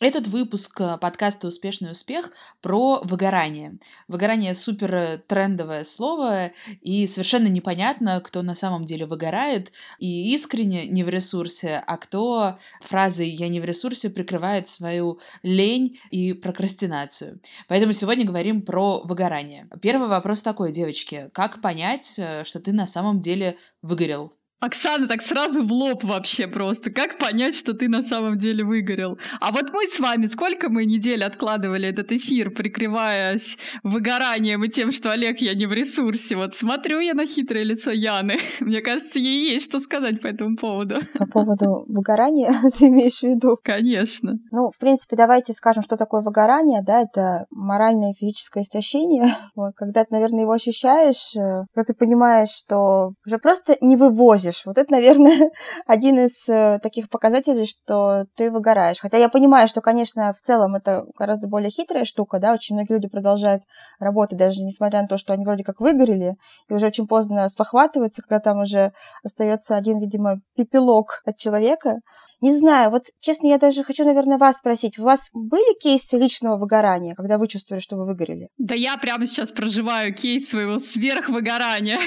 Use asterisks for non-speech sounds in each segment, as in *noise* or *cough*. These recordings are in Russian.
Этот выпуск э, подкаста «Успешный успех» про выгорание. Выгорание — супер трендовое слово, и совершенно непонятно, кто на самом деле выгорает, и искренне не в ресурсе, а кто фразой «я не в ресурсе» прикрывает свою лень и прокрастинацию. Поэтому сегодня говорим про выгорание. Первый вопрос такой, девочки. Как понять, э, что ты на самом деле выгорел? Оксана, так сразу в лоб вообще просто. Как понять, что ты на самом деле выгорел? А вот мы с вами, сколько мы недель откладывали этот эфир, прикрываясь выгоранием и тем, что Олег, я не в ресурсе. Вот смотрю я на хитрое лицо Яны. *laughs* Мне кажется, ей есть что сказать по этому поводу. По поводу выгорания *laughs* ты имеешь в виду? Конечно. Ну, в принципе, давайте скажем, что такое выгорание. Да, это моральное и физическое истощение. *laughs* Вот, когда ты, наверное, его ощущаешь, э, когда ты понимаешь, что уже просто не вывозишь выглядишь. Вот это, наверное, *laughs* один из э, таких показателей, что ты выгораешь. Хотя я понимаю, что, конечно, в целом это гораздо более хитрая штука, да, очень многие люди продолжают работать, даже несмотря на то, что они вроде как выгорели, и уже очень поздно спохватываются, когда там уже остается один, видимо, пепелок от человека. Не знаю, вот честно, я даже хочу, наверное, вас спросить. У вас были кейсы личного выгорания, когда вы чувствовали, что вы выгорели? Да я прямо сейчас проживаю кейс своего сверхвыгорания.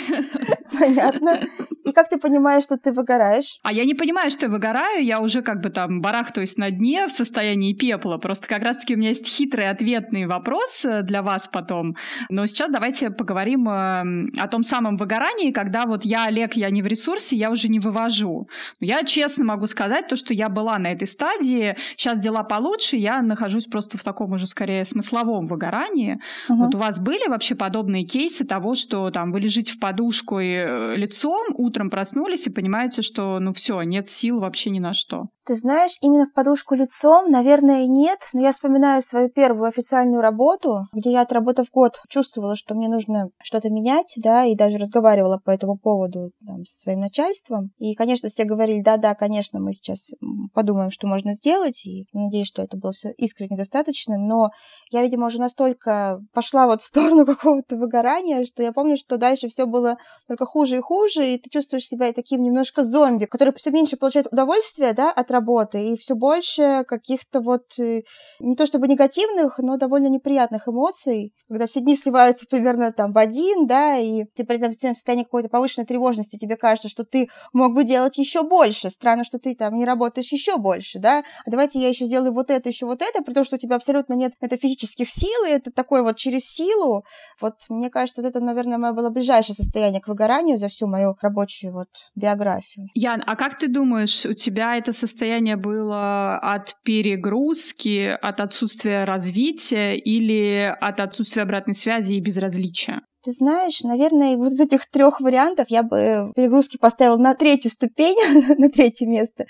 Понятно. И как ты понимаешь, что ты выгораешь? А я не понимаю, что я выгораю, я уже как бы там барахтаюсь на дне в состоянии пепла. Просто как раз-таки у меня есть хитрый ответный вопрос э, для вас потом. Но сейчас давайте поговорим эм, о том самом выгорании, когда вот я, Олег, я не в ресурсе, я уже не вывожу. Я честно могу сказать то, что я была на этой стадии. Сейчас дела получше, я нахожусь просто в таком уже скорее смысловом выгорании. Угу. Вот у вас были вообще подобные кейсы того, что там вы лежите в подушку и э, лицом, утром проснулись и понимаете, что ну все, нет сил вообще ни на что? Ты знаешь, именно в подушку лицом, наверное, нет, но я вспоминаю свою первую официальную работу, где я, отработав год, чувствовала, что мне нужно что-то менять, да, и даже разговаривала по этому поводу там, со своим начальством. И, конечно, все говорили, да-да, конечно, мы сейчас подумаем, что можно сделать, и надеюсь, что это было все искренне достаточно, но я, видимо, уже настолько пошла вот в сторону *laughs* какого-то выгорания, что я помню, что дальше все было только хуже и хуже, и ты чувствуешь себя таким немножко зомби, который все меньше получает удовольствия, да, от работы, и все больше каких-то вот э, не то чтобы негативных, но довольно неприятных эмоций, когда все дни сливаются примерно там в один, да, и ты при этом в состоянии какой-то повышенной тревожности, тебе кажется, что ты мог бы делать еще больше. Странно, что ты там не работаешь еще больше, да, а давайте я еще сделаю вот это, еще вот это, при том, что у тебя абсолютно нет это физических сил, и это такое вот через силу. Вот мне кажется, вот это, наверное, мое было ближайшее состояние к выгоранию за всю мою рабочую вот биографию. Ян, а как ты думаешь, у тебя это состояние состояние было от перегрузки, от отсутствия развития или от отсутствия обратной связи и безразличия? Ты знаешь, наверное, вот из этих трех вариантов я бы перегрузки поставила на третью ступень, *laughs* на третье место.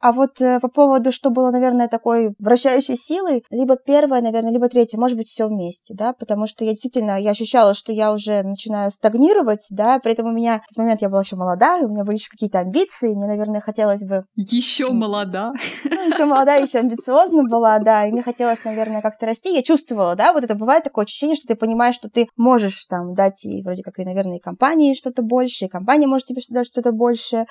А вот э, по поводу, что было, наверное, такой вращающей силой, либо первое, наверное, либо третье, может быть, все вместе, да, потому что я действительно, я ощущала, что я уже начинаю стагнировать, да, при этом у меня в тот момент я была еще молода, у меня были еще какие-то амбиции, мне, наверное, хотелось бы... Еще молода. Ну, еще молода, еще амбициозна была, да, и мне хотелось, наверное, как-то расти. Я чувствовала, да, вот это бывает такое ощущение, что ты понимаешь, что ты можешь там дать и вроде как и, наверное, и компании что-то больше, и компания может тебе дать что-то больше.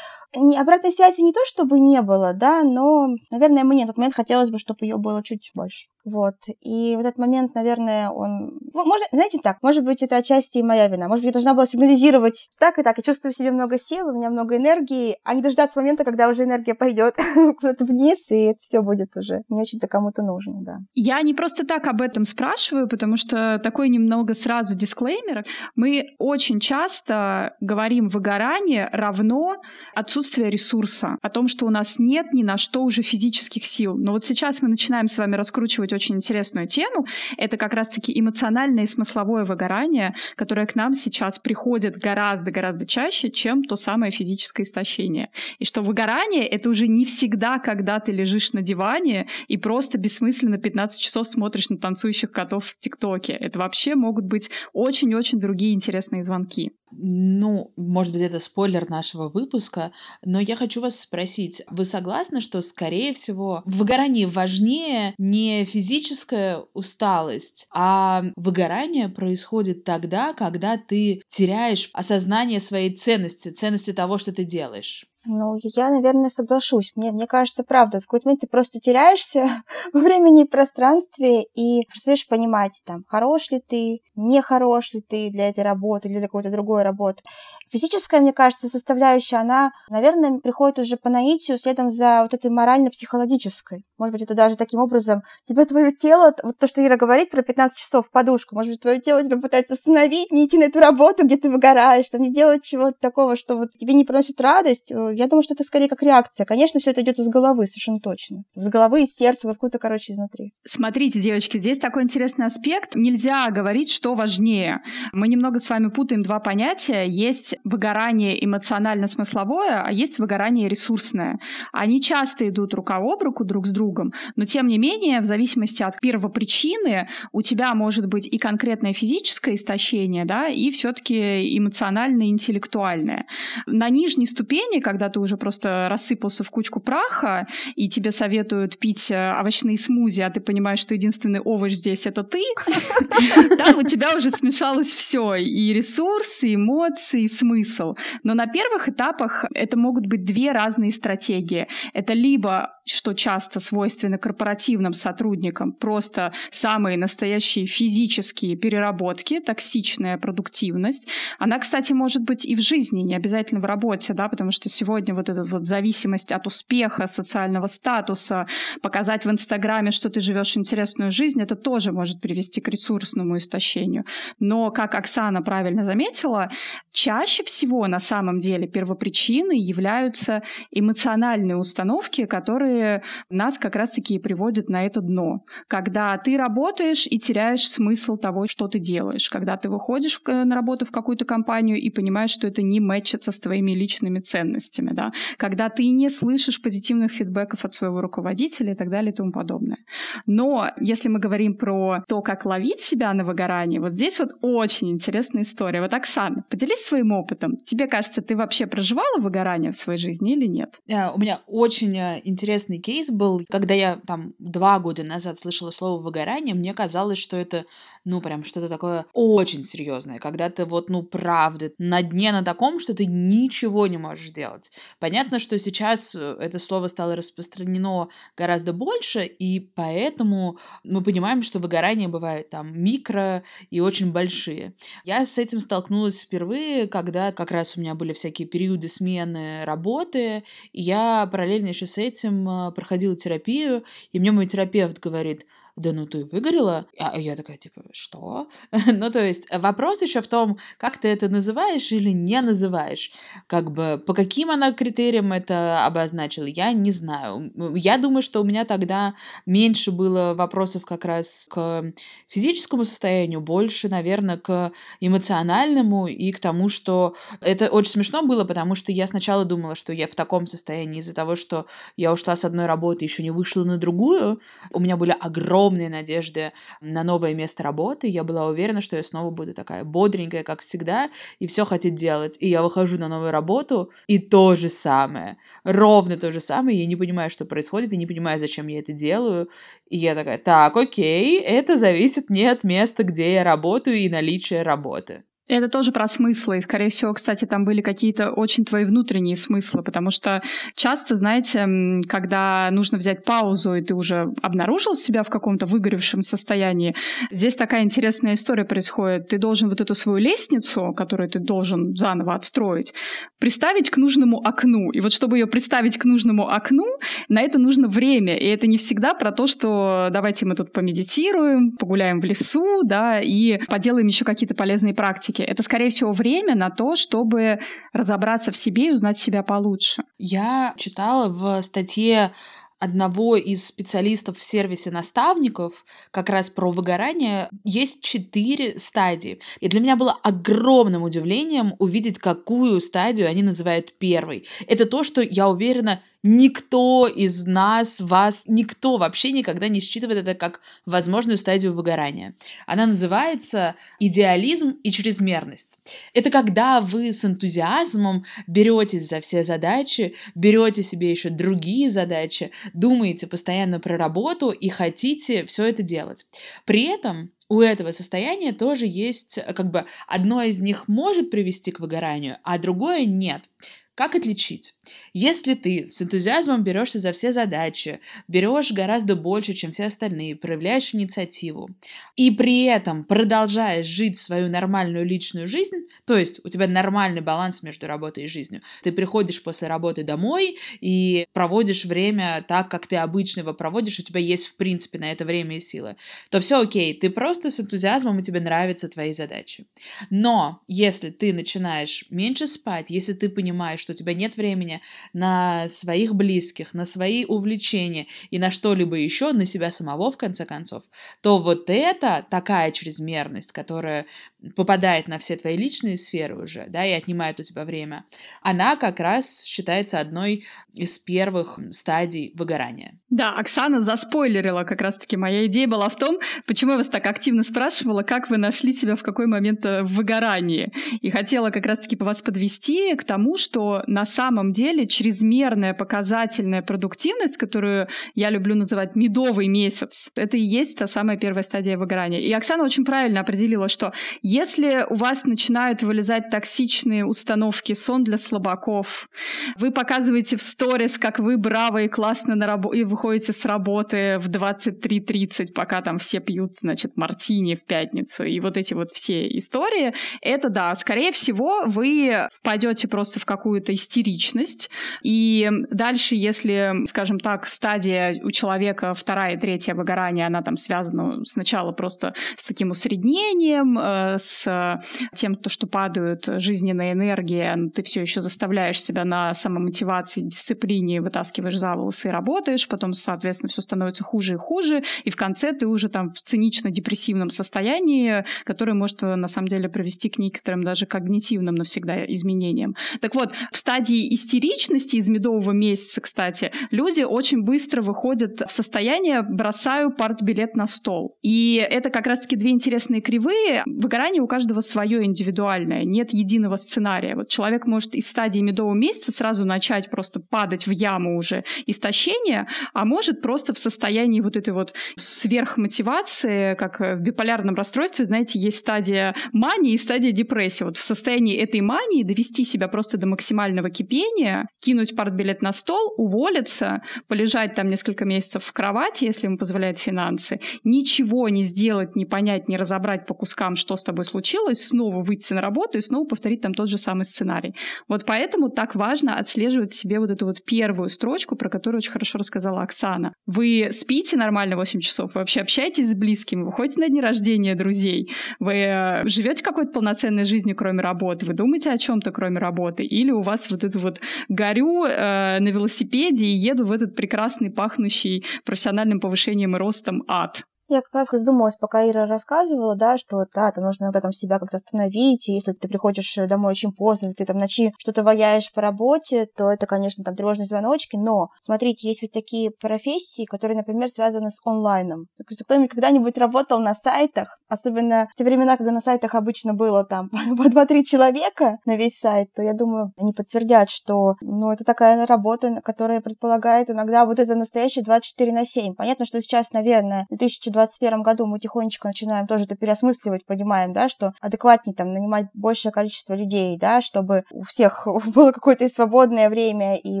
Обратной связи не то, чтобы не было, да, но, наверное, мне в тот момент хотелось бы, чтобы ее было чуть больше. Вот. И вот этот момент, наверное, он... Ну, можно, знаете так, может быть, это отчасти и моя вина. Может быть, я должна была сигнализировать так и так. Я чувствую в себе много сил, у меня много энергии, а не дождаться момента, когда уже энергия пойдет *laughs* куда-то вниз, и это все будет уже не очень-то кому-то нужно, да. Я не просто так об этом спрашиваю, потому что такой немного сразу дисклеймер. Мы очень часто говорим выгорание равно отсутствие ресурса, о том, что у нас нет ни на что уже физических сил. Но вот сейчас мы начинаем с вами раскручивать очень интересную тему. Это как раз-таки эмоциональное и смысловое выгорание, которое к нам сейчас приходит гораздо-гораздо чаще, чем то самое физическое истощение. И что выгорание — это уже не всегда, когда ты лежишь на диване и просто бессмысленно 15 часов смотришь на танцующих котов в ТикТоке. Это вообще могут быть очень-очень другие интересные звонки. Ну, может быть, это спойлер нашего выпуска, но я хочу вас спросить, вы согласны, что, скорее всего, в выгорании важнее не физическая усталость, а выгорание происходит тогда, когда ты теряешь осознание своей ценности, ценности того, что ты делаешь? Ну, я, наверное, соглашусь. Мне, мне кажется, правда, в какой-то момент ты просто теряешься *laughs* во времени и пространстве и перестаешь понимать, там, хорош ли ты, не хорош ли ты для этой работы или для какой-то другой работы. Физическая, мне кажется, составляющая, она, наверное, приходит уже по наитию следом за вот этой морально-психологической. Может быть, это даже таким образом тебе твое тело, вот то, что Ира говорит про 15 часов в подушку, может быть, твое тело тебя пытается остановить, не идти на эту работу, где ты выгораешь, там, не делать чего-то такого, что вот тебе не приносит радость. Я думаю, что это скорее как реакция. Конечно, все это идет из головы, совершенно точно. Из головы, из сердца, откуда-то, короче, изнутри. Смотрите, девочки, здесь такой интересный аспект. Нельзя говорить, что важнее. Мы немного с вами путаем два понятия. Есть выгорание эмоционально-смысловое, а есть выгорание ресурсное. Они часто идут рука об руку друг с другом, но тем не менее, в зависимости от первопричины, у тебя может быть и конкретное физическое истощение, да, и все-таки эмоциональное, интеллектуальное. На нижней ступени, когда ты уже просто рассыпался в кучку праха, и тебе советуют пить э, овощные смузи, а ты понимаешь, что единственный овощ здесь это ты, *laughs* там у тебя уже смешалось все, и ресурсы, и эмоции, и смысл. Но на первых этапах это могут быть две разные стратегии. Это либо что часто свойственно корпоративным сотрудникам, просто самые настоящие физические переработки, токсичная продуктивность. Она, кстати, может быть и в жизни, не обязательно в работе, да, потому что сегодня вот эта вот зависимость от успеха, социального статуса, показать в Инстаграме, что ты живешь интересную жизнь, это тоже может привести к ресурсному истощению. Но, как Оксана правильно заметила, чаще всего на самом деле первопричиной являются эмоциональные установки, которые нас как раз-таки и приводят на это дно. Когда ты работаешь и теряешь смысл того, что ты делаешь. Когда ты выходишь на работу в какую-то компанию и понимаешь, что это не мэчится с твоими личными ценностями. Да? Когда ты не слышишь позитивных фидбэков от своего руководителя и так далее и тому подобное. Но если мы говорим про то, как ловить себя на выгорании, вот здесь вот очень интересная история. Вот, Оксана, поделись своим опытом. Тебе кажется, ты вообще проживала выгорание в своей жизни или нет? Э, у меня очень э, интересный кейс был, когда я там два года назад слышала слово выгорание, мне казалось, что это, ну, прям что-то такое очень серьезное, когда ты вот, ну, правда, на дне на таком, что ты ничего не можешь делать. Понятно, что сейчас э, это слово стало распространено гораздо больше, и поэтому мы понимаем, что выгорание бывает там микро и очень большие. Я с этим столкнулась впервые, когда как раз у меня были всякие периоды смены работы, и я параллельно еще с этим а, проходила терапию, и мне мой терапевт говорит, да ну ты выгорела? А я такая, типа, что? *laughs* ну, то есть вопрос еще в том, как ты это называешь или не называешь. Как бы по каким она критериям это обозначила, я не знаю. Я думаю, что у меня тогда меньше было вопросов как раз к физическому состоянию, больше, наверное, к эмоциональному и к тому, что это очень смешно было, потому что я сначала думала, что я в таком состоянии из-за того, что я ушла с одной работы, еще не вышла на другую. У меня были огромные огромные надежды на новое место работы. Я была уверена, что я снова буду такая бодренькая, как всегда, и все хотеть делать. И я выхожу на новую работу, и то же самое. Ровно то же самое. Я не понимаю, что происходит, и не понимаю, зачем я это делаю. И я такая, так, окей, это зависит не от места, где я работаю и наличия работы. Это тоже про смыслы. И, скорее всего, кстати, там были какие-то очень твои внутренние смыслы, потому что часто, знаете, когда нужно взять паузу, и ты уже обнаружил себя в каком-то выгоревшем состоянии, здесь такая интересная история происходит. Ты должен вот эту свою лестницу, которую ты должен заново отстроить, приставить к нужному окну. И вот чтобы ее приставить к нужному окну, на это нужно время. И это не всегда про то, что давайте мы тут помедитируем, погуляем в лесу, да, и поделаем еще какие-то полезные практики практики. Это, скорее всего, время на то, чтобы разобраться в себе и узнать себя получше. Я читала в статье одного из специалистов в сервисе наставников как раз про выгорание есть четыре стадии. И для меня было огромным удивлением увидеть, какую стадию они называют первой. Это то, что, я уверена, никто из нас, вас, никто вообще никогда не считывает это как возможную стадию выгорания. Она называется идеализм и чрезмерность. Это когда вы с энтузиазмом беретесь за все задачи, берете себе еще другие задачи, думаете постоянно про работу и хотите все это делать. При этом у этого состояния тоже есть, как бы, одно из них может привести к выгоранию, а другое нет. Как отличить? Если ты с энтузиазмом берешься за все задачи, берешь гораздо больше, чем все остальные, проявляешь инициативу, и при этом продолжаешь жить свою нормальную личную жизнь, то есть у тебя нормальный баланс между работой и жизнью, ты приходишь после работы домой и проводишь время так, как ты обычно его проводишь, у тебя есть, в принципе, на это время и силы, то все окей, ты просто с энтузиазмом, и тебе нравятся твои задачи. Но если ты начинаешь меньше спать, если ты понимаешь, что у тебя нет времени на своих близких, на свои увлечения и на что-либо еще, на себя самого, в конце концов, то вот это такая чрезмерность, которая попадает на все твои личные сферы уже, да, и отнимает у тебя время, она как раз считается одной из первых стадий выгорания. Да, Оксана заспойлерила как раз-таки. Моя идея была в том, почему я вас так активно спрашивала, как вы нашли себя в какой момент э, в выгорании. И хотела как раз-таки по вас подвести к тому, что на самом деле чрезмерная показательная продуктивность, которую я люблю называть медовый месяц, это и есть та самая первая стадия выгорания. И Оксана очень правильно определила, что если у вас начинают вылезать токсичные установки, сон для слабаков, вы показываете в сторис, как вы браво и классно на рабо- и выходите с работы в 23.30, пока там все пьют, значит, мартини в пятницу, и вот эти вот все истории, это да, скорее всего, вы впадете просто в какую-то истеричность, и дальше, если, скажем так, стадия у человека вторая и третья выгорание, она там связана сначала просто с таким усреднением, э, с тем, то, что падают жизненная энергия, ты все еще заставляешь себя на самомотивации, дисциплине, вытаскиваешь за волосы и работаешь, потом, соответственно, все становится хуже и хуже, и в конце ты уже там в цинично-депрессивном состоянии, которое может на самом деле привести к некоторым даже когнитивным навсегда изменениям. Так вот, в стадии истеричности из медового месяца, кстати, люди очень быстро выходят в состояние «бросаю партбилет на стол». И это как раз-таки две интересные кривые. Выгорание у каждого свое индивидуальное, нет единого сценария. Вот человек может из стадии медового месяца сразу начать просто падать в яму уже истощения, а может просто в состоянии вот этой вот сверхмотивации, как в биполярном расстройстве, знаете, есть стадия мании и стадия депрессии. Вот в состоянии этой мании довести себя просто до максимального кипения, кинуть партбилет на стол, уволиться, полежать там несколько месяцев в кровати, если ему позволяют финансы, ничего не сделать, не понять, не разобрать по кускам, что с тобой случилось, снова выйти на работу и снова повторить там тот же самый сценарий. Вот поэтому так важно отслеживать себе вот эту вот первую строчку, про которую очень хорошо рассказала Оксана. Вы спите нормально 8 часов, вы вообще общаетесь с близкими, вы ходите на дни рождения друзей, вы э, живете какой-то полноценной жизнью, кроме работы, вы думаете о чем-то, кроме работы, или у вас вот это вот горю э, на велосипеде и еду в этот прекрасный, пахнущий профессиональным повышением и ростом ад. Я как раз задумалась, пока Ира рассказывала, да, что да, там нужно иногда там себя как-то остановить, и если ты приходишь домой очень поздно, или ты там ночи что-то ваяешь по работе, то это, конечно, там тревожные звоночки, но, смотрите, есть ведь такие профессии, которые, например, связаны с онлайном. Если кто-нибудь когда-нибудь работал на сайтах, особенно в те времена, когда на сайтах обычно было там *laughs* по 2-3 человека на весь сайт, то я думаю, они подтвердят, что, ну, это такая работа, которая предполагает иногда вот это настоящее 24 на 7. Понятно, что сейчас, наверное, 2020 2021 году мы тихонечко начинаем тоже это переосмысливать, понимаем, да, что адекватнее там нанимать большее количество людей, да, чтобы у всех *laughs* было какое-то и свободное время, и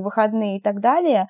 выходные и так далее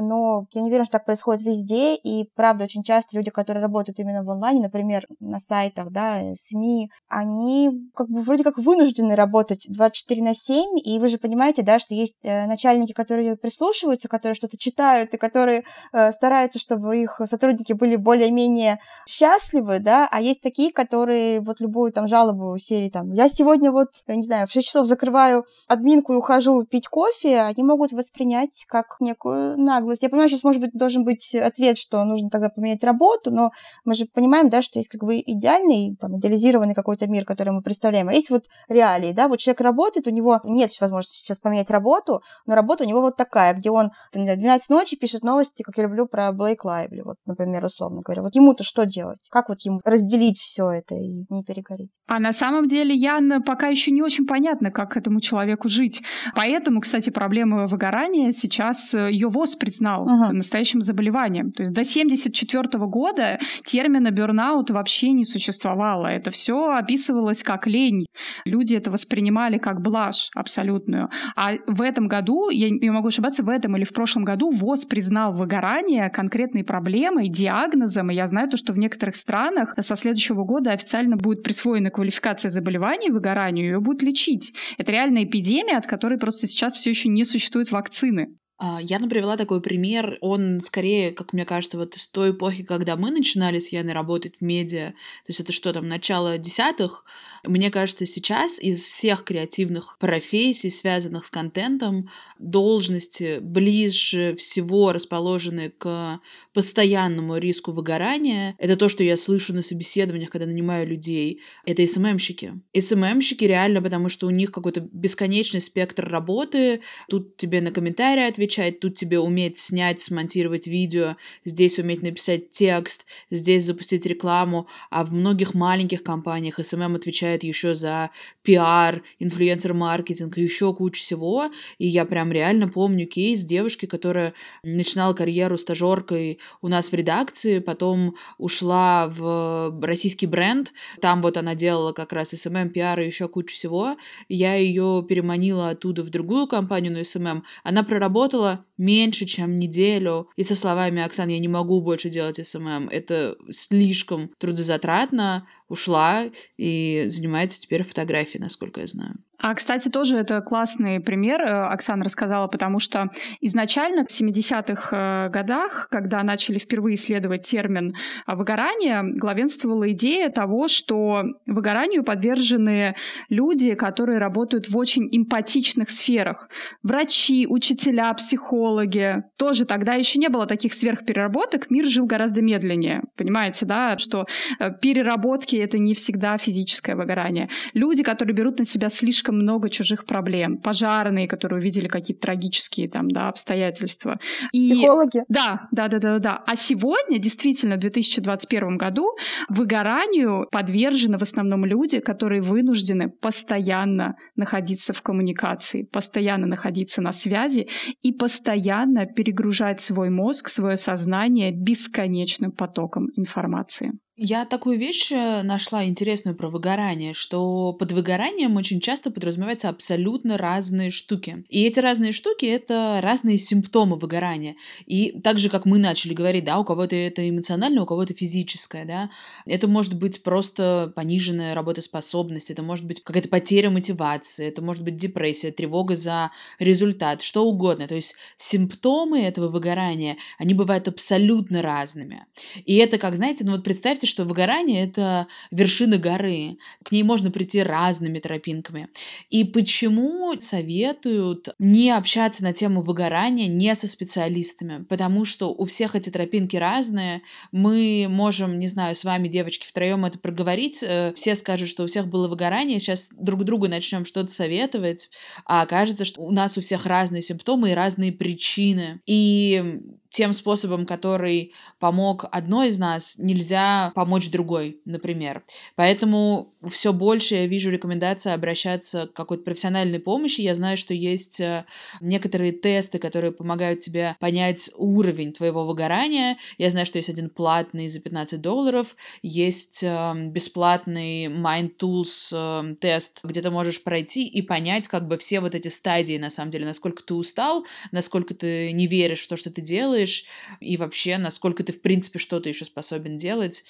но я не уверена, что так происходит везде, и правда очень часто люди, которые работают именно в онлайне, например, на сайтах, да, СМИ, они как бы вроде как вынуждены работать 24 на 7, и вы же понимаете, да, что есть э, начальники, которые прислушиваются, которые что-то читают, и которые э, стараются, чтобы их сотрудники были более-менее счастливы, да, а есть такие, которые вот любую там жалобу серии там, я сегодня вот, я не знаю, в 6 часов закрываю админку и ухожу пить кофе, они могут воспринять как некую наглость наглость. Я понимаю, сейчас, может быть, должен быть ответ, что нужно тогда поменять работу, но мы же понимаем, да, что есть как бы идеальный, там, идеализированный какой-то мир, который мы представляем, а есть вот реалии, да, вот человек работает, у него нет возможности сейчас поменять работу, но работа у него вот такая, где он там, 12 ночи пишет новости, как я люблю, про Блейк Лайвли, вот, например, условно говоря. Вот ему-то что делать? Как вот ему разделить все это и не перегореть? А на самом деле, Ян, пока еще не очень понятно, как этому человеку жить. Поэтому, кстати, проблема выгорания сейчас, ее ВОЗ признал угу. настоящим заболеванием. То есть до 1974 года термина бернаут вообще не существовало. Это все описывалось как лень. Люди это воспринимали как блажь абсолютную. А в этом году, я не могу ошибаться, в этом или в прошлом году ВОЗ признал выгорание конкретной проблемой, диагнозом. И я знаю то, что в некоторых странах со следующего года официально будет присвоена квалификация заболеваний выгоранию, ее будут лечить. Это реальная эпидемия, от которой просто сейчас все еще не существует вакцины. А, я привела такой пример. Он скорее, как мне кажется, вот из той эпохи, когда мы начинали с Яной работать в медиа. То есть это что там, начало десятых. Мне кажется, сейчас из всех креативных профессий, связанных с контентом, должности ближе всего расположены к постоянному риску выгорания. Это то, что я слышу на собеседованиях, когда нанимаю людей. Это СММщики. СММщики реально, потому что у них какой-то бесконечный спектр работы. Тут тебе на комментарии отвечают, отвечать, тут тебе уметь снять, смонтировать видео, здесь уметь написать текст, здесь запустить рекламу, а в многих маленьких компаниях SMM отвечает еще за пиар, инфлюенсер-маркетинг и еще кучу всего, и я прям реально помню кейс девушки, которая начинала карьеру стажеркой у нас в редакции, потом ушла в российский бренд, там вот она делала как раз SMM, пиар и еще кучу всего, я ее переманила оттуда в другую компанию на SMM, она проработала работала меньше, чем неделю, и со словами «Оксан, я не могу больше делать SMM, это слишком трудозатратно», ушла и занимается теперь фотографией, насколько я знаю. А, кстати, тоже это классный пример, э, Оксана рассказала, потому что изначально в 70-х э, годах, когда начали впервые исследовать термин выгорание, главенствовала идея того, что выгоранию подвержены люди, которые работают в очень эмпатичных сферах. Врачи, учителя, психологи. Тоже тогда еще не было таких сверхпереработок, мир жил гораздо медленнее. Понимаете, да, что э, переработки — это не всегда физическое выгорание. Люди, которые берут на себя слишком слишком много чужих проблем. Пожарные, которые увидели какие-то трагические там, да, обстоятельства. И... Психологи. Да, да, да, да, да. А сегодня, действительно, в 2021 году выгоранию подвержены в основном люди, которые вынуждены постоянно находиться в коммуникации, постоянно находиться на связи и постоянно перегружать свой мозг, свое сознание бесконечным потоком информации. Я такую вещь э, нашла интересную про выгорание, что под выгоранием очень часто подразумеваются абсолютно разные штуки. И эти разные штуки — это разные симптомы выгорания. И так же, как мы начали говорить, да, у кого-то это эмоциональное, у кого-то физическое, да, это может быть просто пониженная работоспособность, это может быть какая-то потеря мотивации, это может быть депрессия, тревога за результат, что угодно. То есть симптомы этого выгорания, они бывают абсолютно разными. И это как, знаете, ну вот представьте, что выгорание — это вершина горы. К ней можно прийти разными тропинками. И почему советуют не общаться на тему выгорания не со специалистами? Потому что у всех эти тропинки разные. Мы можем, не знаю, с вами, девочки, втроем это проговорить. Э, все скажут, что у всех было выгорание. Сейчас друг другу начнем что-то советовать. А окажется, что у нас у всех разные симптомы и разные причины. И тем способом, который помог одной из нас, нельзя помочь другой, например. Поэтому все больше я вижу рекомендации обращаться к какой-то профессиональной помощи. Я знаю, что есть э, некоторые тесты, которые помогают тебе понять уровень твоего выгорания. Я знаю, что есть один платный за 15 долларов, есть э, бесплатный Mind Tools э, тест, где ты можешь пройти и понять как бы все вот эти стадии, на самом деле, насколько ты устал, насколько ты не веришь в то, что ты делаешь, делаешь, и вообще, насколько ты, в принципе, что-то еще способен делать.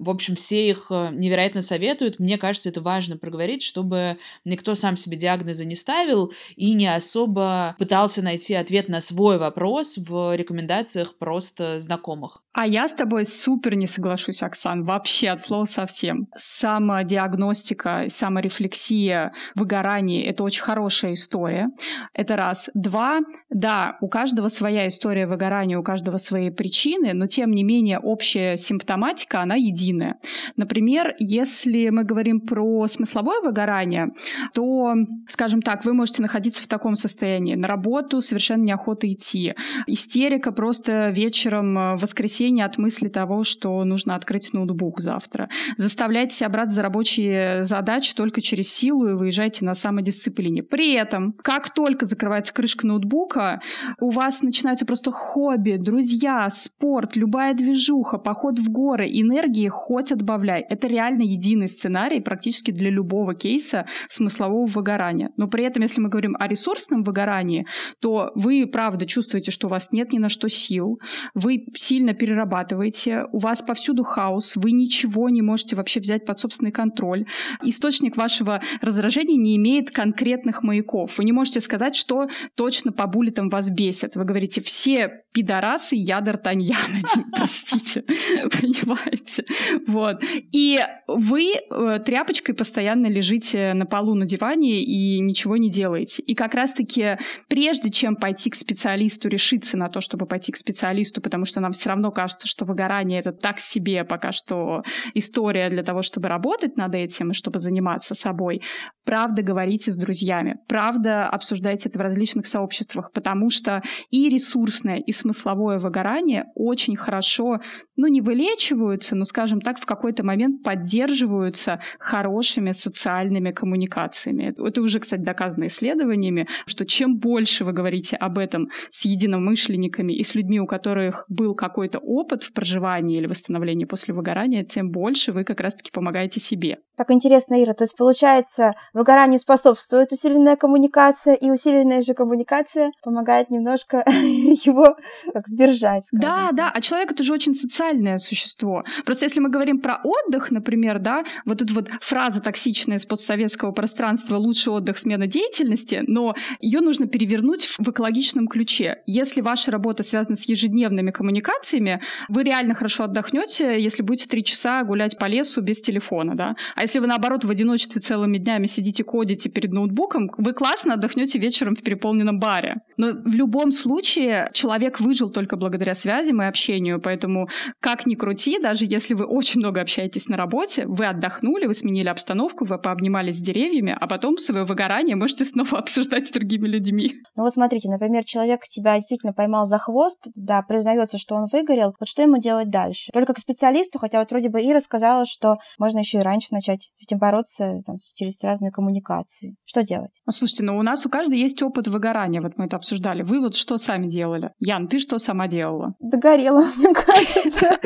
В общем, все их э, невероятно советуют. Мне кажется, это важно проговорить, чтобы никто сам себе диагнозы не ставил и не особо пытался найти ответ на свой вопрос в рекомендациях просто знакомых. А я с тобой супер не соглашусь, Оксан, вообще от слова совсем. Самодиагностика, саморефлексия, выгорание — это очень хорошая история. Это раз. Два, да, у каждого своя история выгорания, у каждого свои причины, но тем не менее общая симптоматика, она единая единое. Например, если мы говорим про смысловое выгорание, то, скажем так, вы можете находиться в таком состоянии. На работу совершенно неохота идти. Истерика просто вечером э, в воскресенье от мысли того, что нужно открыть ноутбук завтра. Заставляйте себя брать за рабочие задачи только через силу и выезжайте на самодисциплине. При этом, как только закрывается крышка ноутбука, у вас начинаются просто хобби, друзья, спорт, любая движуха, поход в горы, энергии хоть отбавляй. Это реально единый сценарий практически для любого кейса смыслового выгорания. Но при этом, если мы говорим о ресурсном выгорании, то вы, правда, чувствуете, что у вас нет ни на что сил, вы сильно перерабатываете, у вас повсюду хаос, вы ничего не можете вообще взять под собственный контроль. Источник вашего раздражения не имеет конкретных маяков. Вы не можете сказать, что точно по буллетам вас бесит. Вы говорите, все пидорасы, я Д'Артаньян один, простите, *laughs* понимаете? Вот. И вы э, тряпочкой постоянно лежите на полу на диване и ничего не делаете. И как раз-таки прежде чем пойти к специалисту, решиться на то, чтобы пойти к специалисту, потому что нам все равно кажется, что выгорание это так себе пока что история для того, чтобы работать над этим и чтобы заниматься собой, правда говорите с друзьями, правда обсуждайте это в различных сообществах, потому что и ресурсное, и смысловое выгорание очень хорошо, ну, не вылечиваются, но, скажем так, в какой-то момент поддерживаются хорошими социальными коммуникациями. Это уже, кстати, доказано исследованиями, что чем больше вы говорите об этом с единомышленниками и с людьми, у которых был какой-то опыт в проживании или восстановлении после выгорания, тем больше вы как раз-таки помогаете себе. Так интересно, Ира, то есть получается, выгоранию способствует усиленная коммуникация, и усиленная же коммуникация помогает немножко *laughs* его как сдержать. Да, да, а человек это же очень социальное существо. Просто если мы говорим про отдых, например, да, вот эта вот фраза токсичная из постсоветского пространства «лучший отдых, смена деятельности», но ее нужно перевернуть в экологичном ключе. Если ваша работа связана с ежедневными коммуникациями, вы реально хорошо отдохнете, если будете три часа гулять по лесу без телефона, да. А если вы, наоборот, в одиночестве целыми днями сидите, кодите перед ноутбуком, вы классно отдохнете вечером в переполненном баре. Но в любом случае человек выжил только благодаря связям и общению, поэтому как ни крути, даже если вы очень много общаетесь на работе, вы отдохнули, вы сменили обстановку, вы пообнимались с деревьями, а потом свое выгорание можете *laughs* снова обсуждать с другими людьми. Ну вот смотрите, например, человек себя действительно поймал за хвост, да, признается, что он выгорел, вот что ему делать дальше? Только к специалисту, хотя вот вроде бы Ира сказала, что можно еще и раньше начать с этим бороться, там, через разные коммуникации. Что делать? Ну, слушайте, ну у нас у каждого есть опыт выгорания, вот мы это обсуждали. Вы вот что сами делали? Ян, ты что сама делала? Догорела, *laughs* мне кажется.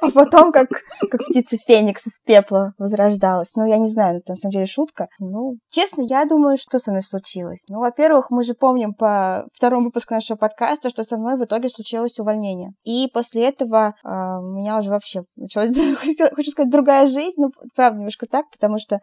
*laughs* Потом, как, как птица Феникс из пепла возрождалась. Ну, я не знаю, это на самом деле шутка. Ну, честно, я думаю, что со мной случилось. Ну, во-первых, мы же помним по второму выпуску нашего подкаста, что со мной в итоге случилось увольнение. И после этого э, у меня уже вообще началась, *laughs* хочу сказать, другая жизнь. Ну, правда, немножко так, потому что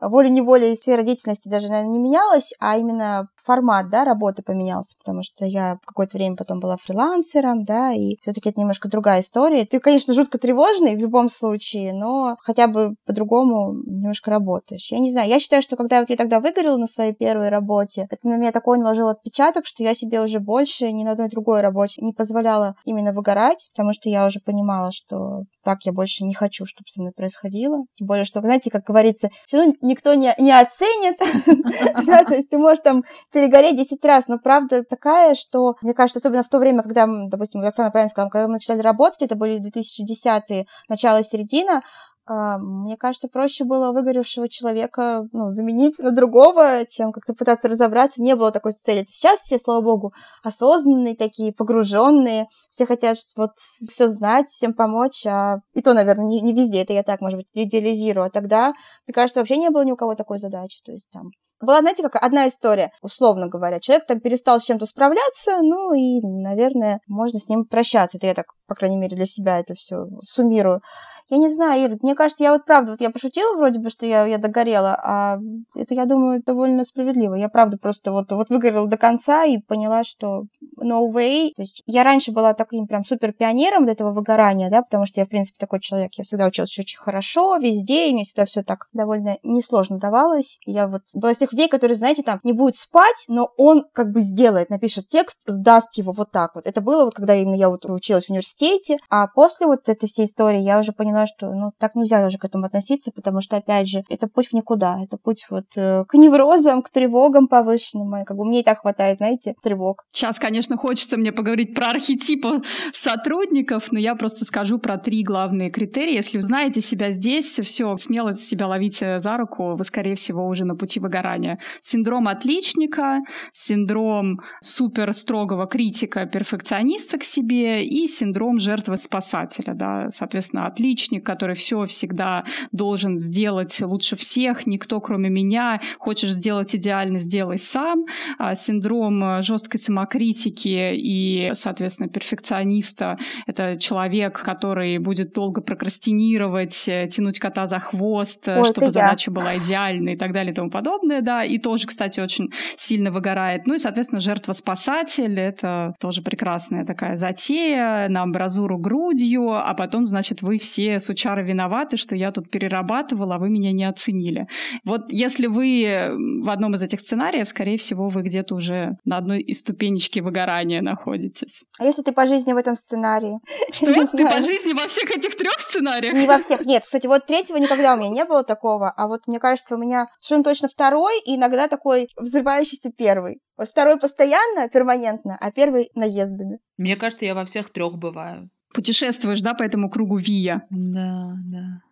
волей-неволей сфера деятельности даже, наверное, не менялась, а именно формат, да, работы поменялся, потому что я какое-то время потом была фрилансером, да, и все-таки это немножко другая история. Ты, конечно, жутко тревожный в любом случае, но хотя бы по-другому немножко работаешь. Я не знаю, я считаю, что когда вот я тогда выгорела на своей первой работе, это на меня такой наложил отпечаток, что я себе уже больше ни на одной другой работе не позволяла именно выгорать, потому что я уже понимала, что так я больше не хочу, чтобы со мной происходило. Тем более, что, знаете, как говорится, все равно никто не, не оценит. *laughs* то есть ты можешь там перегореть 10 раз, но правда такая, что, мне кажется, особенно в то время, когда, допустим, Оксана правильно сказала, когда мы начали работать, это были 2010-е, начало середина, мне кажется, проще было выгоревшего человека ну, заменить на другого, чем как-то пытаться разобраться. Не было такой цели. Сейчас все, слава богу, осознанные такие, погруженные. Все хотят вот все знать, всем помочь. А... И то, наверное, не, не везде. Это я так, может быть, идеализирую. А тогда, мне кажется, вообще не было ни у кого такой задачи. То есть там была, знаете, как одна история, условно говоря. Человек там перестал с чем-то справляться, ну и, наверное, можно с ним прощаться. Это я так, по крайней мере, для себя это все суммирую. Я не знаю, Ира, мне кажется, я вот правда, вот я пошутила вроде бы, что я, я догорела, а это, я думаю, довольно справедливо. Я правда просто вот, вот выгорела до конца и поняла, что no way. То есть я раньше была таким прям супер пионером до этого выгорания, да, потому что я, в принципе, такой человек. Я всегда училась очень хорошо, везде, и мне всегда все так довольно несложно давалось. Я вот была из тех людей, которые, знаете, там не будет спать, но он как бы сделает, напишет текст, сдаст его вот так вот. Это было вот, когда именно я вот училась в университете, а после вот этой всей истории я уже поняла, что ну так нельзя даже к этому относиться, потому что, опять же, это путь в никуда, это путь вот э, к неврозам, к тревогам повышенным, и как бы мне и так хватает, знаете, тревог. Сейчас, конечно, хочется мне поговорить про архетипы сотрудников, но я просто скажу про три главные критерии. Если узнаете себя здесь, все, смело себя ловите за руку, вы, скорее всего, уже на пути выгорания. Синдром отличника, синдром супер строгого критика, перфекциониста к себе и синдром жертвы-спасателя, да, соответственно, отличник, который все всегда должен сделать лучше всех, никто кроме меня, хочешь сделать идеально, сделай сам, а синдром жесткой самокритики и, соответственно, перфекциониста — это человек, который будет долго прокрастинировать, тянуть кота за хвост, Ой, чтобы задача была идеальной и так далее и тому подобное, да, и тоже, кстати, очень сильно выгорает. Ну и, соответственно, жертва-спасатель — это тоже прекрасная такая затея. На амбразуру грудью, а потом, значит, вы все сучары виноваты, что я тут перерабатывала, а вы меня не оценили. Вот если вы в одном из этих сценариев, скорее всего, вы где-то уже на одной из ступенечки выгорания находитесь. А если ты по жизни в этом сценарии? *laughs* Что? Ты по жизни во всех этих трех сценариях? Не во всех, нет. Кстати, вот третьего никогда у меня не было такого, а вот мне кажется, у меня совершенно точно второй и иногда такой взрывающийся первый. Вот второй постоянно, перманентно, а первый наездами. Мне кажется, я во всех трех бываю. Путешествуешь, да, по этому кругу Вия? Да, да.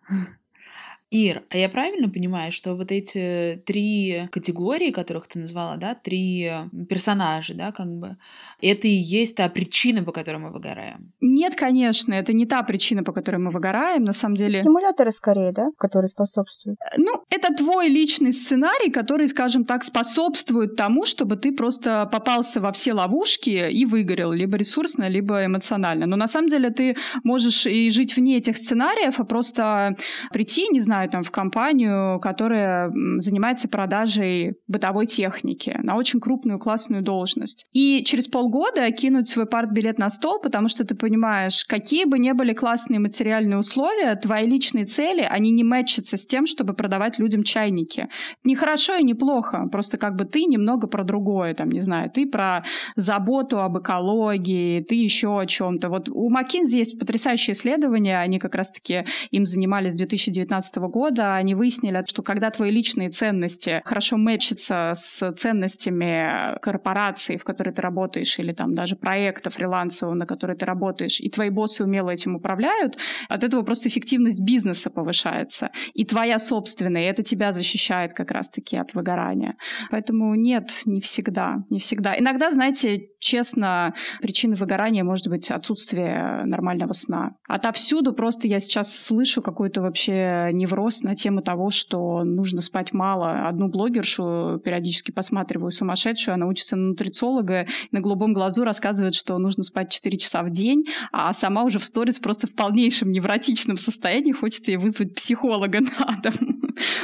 Ир, а я правильно понимаю, что вот эти три категории, которых ты назвала, да, три персонажа, да, как бы, это и есть та причина, по которой мы выгораем? Нет, конечно, это не та причина, по которой мы выгораем, на самом деле. Стимуляторы скорее, да, которые способствуют? Ну, это твой личный сценарий, который, скажем так, способствует тому, чтобы ты просто попался во все ловушки и выгорел, либо ресурсно, либо эмоционально. Но на самом деле ты можешь и жить вне этих сценариев, а просто прийти, не знаю, знаю, там, в компанию, которая занимается продажей бытовой техники на очень крупную классную должность. И через полгода кинуть свой партбилет на стол, потому что ты понимаешь, какие бы ни были классные материальные условия, твои личные цели, они не мэчатся с тем, чтобы продавать людям чайники. Не хорошо и не плохо, просто как бы ты немного про другое, там, не знаю, ты про заботу об экологии, ты еще о чем-то. Вот у McKinsey есть потрясающие исследования, они как раз-таки им занимались с 2019 года они выяснили, что когда твои личные ценности хорошо мэчатся с ценностями корпорации, в которой ты работаешь, или там даже проекта фрилансового, на который ты работаешь, и твои боссы умело этим управляют, от этого просто эффективность бизнеса повышается. И твоя собственная, и это тебя защищает как раз-таки от выгорания. Поэтому нет, не всегда, не всегда. Иногда, знаете, честно, причиной выгорания может быть отсутствие нормального сна. Отовсюду просто я сейчас слышу какой-то вообще невроз вопрос на тему того, что нужно спать мало. Одну блогершу периодически посматриваю сумасшедшую, она учится на нутрициолога, на голубом глазу рассказывает, что нужно спать 4 часа в день, а сама уже в сторис просто в полнейшем невротичном состоянии хочется ей вызвать психолога *laughs* на дом.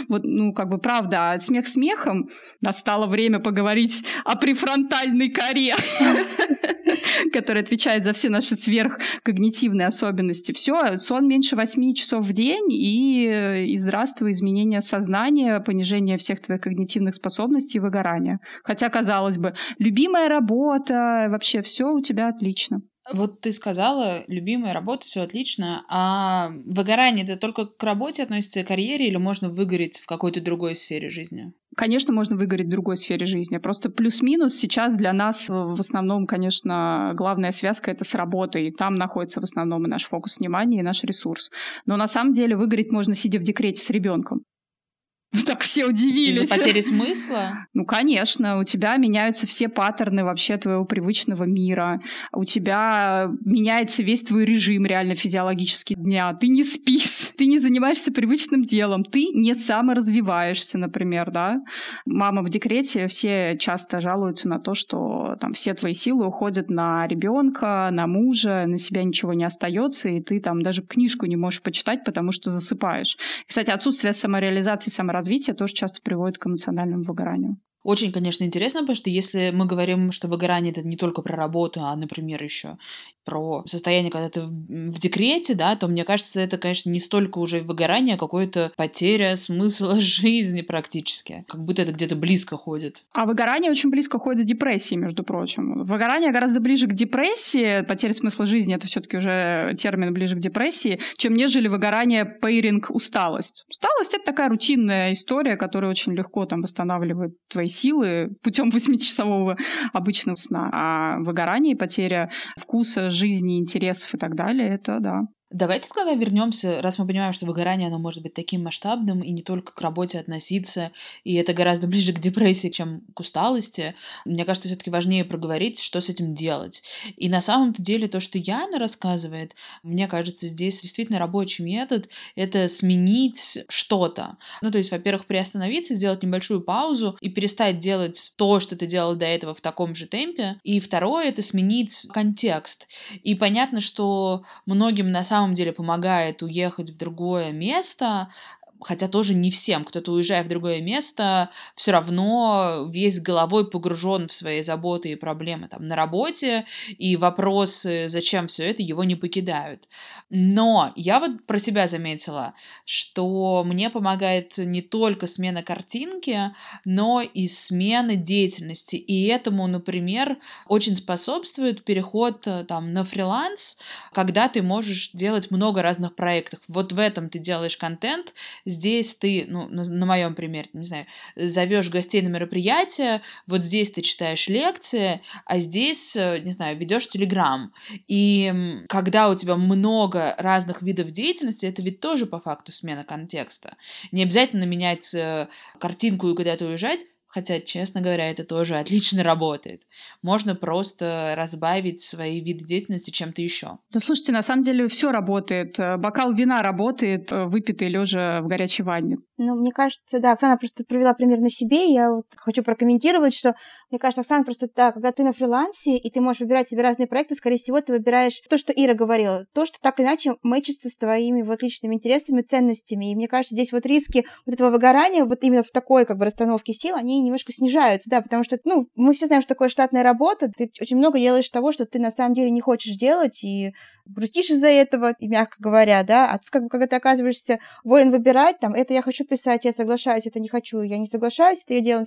Вот, ну, как бы правда, а смех смехом. Настало время поговорить о префронтальной коре, *laughs* *laughs* которая отвечает за все наши сверхкогнитивные особенности. Все, сон меньше 8 часов в день и и здравствуй, изменение сознания, понижение всех твоих когнитивных способностей и выгорания. Хотя, казалось бы, любимая работа, вообще все у тебя отлично. Вот ты сказала, любимая работа, все отлично, а выгорание это только к работе относится к карьере или можно выгореть в какой-то другой сфере жизни? Конечно, можно выгореть в другой сфере жизни. Просто плюс-минус сейчас для нас в основном, конечно, главная связка это с работой. Там находится в основном и наш фокус внимания, и наш ресурс. Но на самом деле выгореть можно, сидя в декрете с ребенком. Так все удивились. Из-за потери смысла? Ну, конечно. У тебя меняются все паттерны вообще твоего привычного мира. У тебя меняется весь твой режим реально физиологический дня. Ты не спишь, *laughs* ты не занимаешься привычным делом, ты не саморазвиваешься, например, да. Мама в декрете, все часто жалуются на то, что там все твои силы уходят на ребенка, на мужа, на себя ничего не остается, и ты там даже книжку не можешь почитать, потому что засыпаешь. Кстати, отсутствие самореализации, саморазвития развития тоже часто приводит к эмоциональному выгоранию. Очень, конечно, интересно, потому что если мы говорим, что выгорание это не только про работу, а, например, еще про состояние, когда ты в декрете, да, то мне кажется, это, конечно, не столько уже выгорание, а какое-то потеря смысла *laughs* жизни практически. Как будто это где-то близко ходит. А выгорание очень близко ходит с депрессией, между прочим. Выгорание гораздо ближе к депрессии, потеря смысла жизни — это все таки уже термин ближе к депрессии, чем нежели выгорание, пейринг, усталость. Усталость — это такая рутинная история, которая очень легко там восстанавливает твои силы путем восьмичасового обычного сна. А выгорание потеря вкуса, жизни, интересов и так далее, это да. Давайте тогда вернемся, раз мы понимаем, что выгорание, оно может быть таким масштабным и не только к работе относиться, и это гораздо *laughs* ближе к депрессии, чем к усталости. Мне кажется, все-таки важнее проговорить, что с этим делать. И на самом-то деле то, что Яна рассказывает, мне кажется, здесь действительно рабочий метод — это сменить что-то. Ну, то есть, во-первых, приостановиться, сделать небольшую паузу и перестать делать то, что ты делал до этого в таком же темпе. И второе — это сменить контекст. И понятно, что многим на самом самом деле помогает уехать в другое место, хотя тоже не всем, кто-то уезжая в другое место, все равно весь головой погружен в свои заботы и проблемы там на работе, и вопросы, зачем все это, его не покидают. Но я вот про себя заметила, что мне помогает не только смена картинки, но и смена деятельности. И этому, например, очень способствует переход э, там на фриланс, когда ты можешь делать много разных проектов. Вот в этом ты делаешь контент, здесь ты, ну, на, на моем примере, не знаю, зовешь гостей на мероприятие, вот здесь ты читаешь лекции, а здесь, э, не знаю, ведешь телеграм. И когда у тебя много разных видов деятельности, это ведь тоже по факту смена контекста. Не обязательно менять э, картинку и куда-то уезжать, Хотя, честно говоря, это тоже отлично *laughs* работает. Можно просто разбавить свои виды деятельности чем-то еще. Да слушайте, на самом деле все работает. Э, бокал вина работает, э, выпитый лежа в горячей ванне. Ну, мне кажется, да, Оксана просто привела пример на себе. Я вот хочу прокомментировать, что мне кажется, Оксана просто, да, когда ты на фрилансе, и ты можешь выбирать себе разные проекты, скорее всего, ты выбираешь то, что Ира говорила, то, что так или иначе мэчится с твоими вот личными интересами, ценностями. И мне кажется, здесь вот риски вот этого выгорания, вот именно в такой как бы расстановке сил, они немножко снижаются, да, потому что, ну, мы все знаем, что такое штатная работа, ты очень много делаешь того, что ты на самом деле не хочешь делать, и грустишь из-за этого, и мягко говоря, да, а тут как бы, когда ты оказываешься волен выбирать, там, это я хочу писать, я соглашаюсь, это не хочу, я не соглашаюсь, это я делаю, не